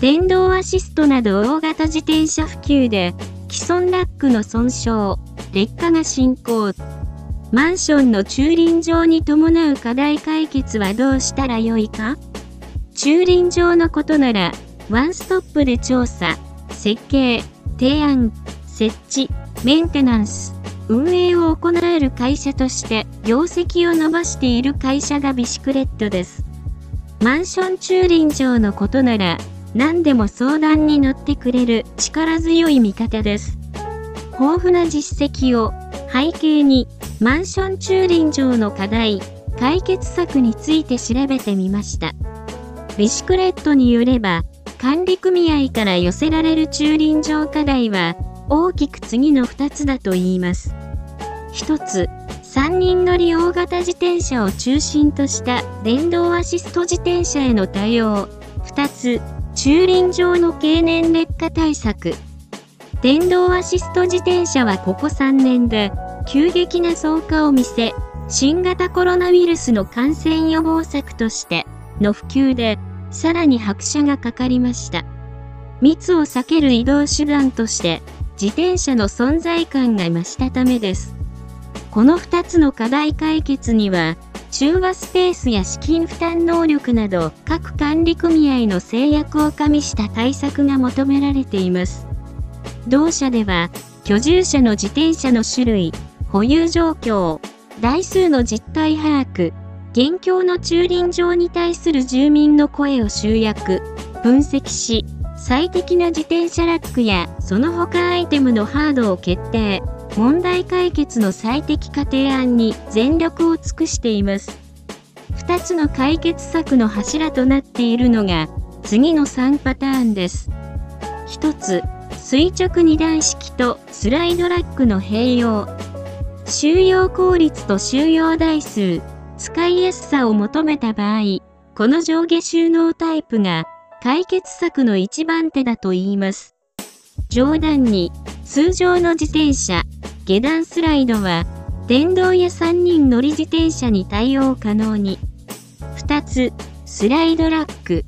電動アシストなど大型自転車普及で、既存ラックの損傷、劣化が進行。マンションの駐輪場に伴う課題解決はどうしたらよいか？駐輪場のことなら、ワンストップで調査、設計、提案、設置、メンテナンス、運営を行える会社として業績を伸ばしている会社がビシクレットです。マンション駐輪場のことなら何でも相談に乗ってくれる力強い味方です。豊富な実績を背景にマンション駐輪場の課題、解決策について調べてみました。ビシクレットによれば、管理組合から寄せられる駐輪場課題は、大きく次の2つだと言います。1つ、3人乗り大型自転車を中心とした電動アシスト自転車への対応。2つ、駐輪場の経年劣化対策。電動アシスト自転車はここ3年で急激な増加を見せ、新型コロナウイルスの感染予防策としての普及で、さらに拍車がかかりました。密を避ける移動手段として、自転車の存在感が増したためです。この2つの課題解決には、中和スペースや資金負担能力など各管理組合の制約を加味した対策が求められています。同社では、居住者の自転車の種類、保有状況、台数の実態把握、現況の駐輪場に対する住民の声を集約、分析し、最適な自転車ラックやその他アイテムのハードを決定、問題解決の最適化提案に全力を尽くしています。2つの解決策の柱となっているのが、次の3パターンです。1つ、垂直二段式とスライドラックの併用。収容効率と収容台数、使いやすさを求めた場合、この上下収納タイプが解決策の一番手だと言います。上段に通常の自転車、下段スライドは電動や3人乗り自転車に対応可能に。2つ、スライドラック。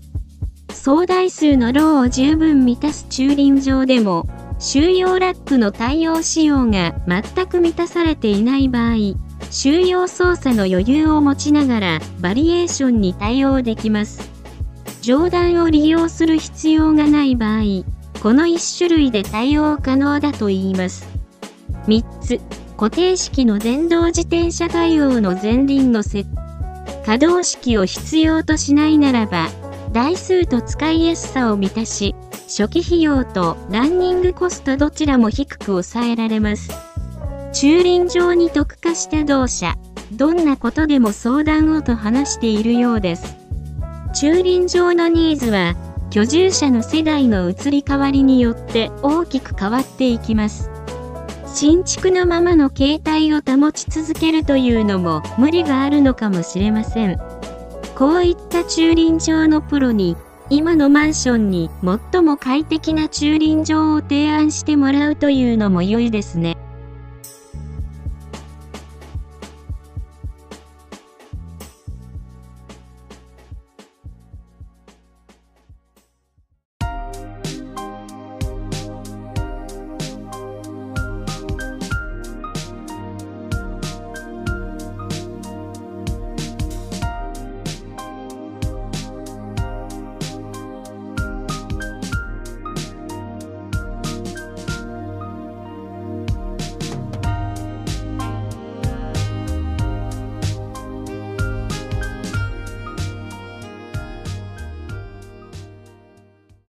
総台数のローを十分満たす駐輪場でも、収容ラックの対応仕様が全く満たされていない場合、収容操作の余裕を持ちながらバリエーションに対応できます。上段を利用する必要がない場合、この1種類で対応可能だと言います。3つ、固定式の電動自転車対応の前輪の設可動式を必要としないならば、台数と使いやすさを満たし、初期費用とランニングコストどちらも低く抑えられます。駐輪場に特化した同社、どんなことでも相談をと話しているようです。駐輪場のニーズは、居住者の世代の移り変わりによって大きく変わっていきます。新築のままの携帯を保ち続けるというのも無理があるのかもしれません。こういった駐輪場のプロに、今のマンションに最も快適な駐輪場を提案してもらうというのも良いですね。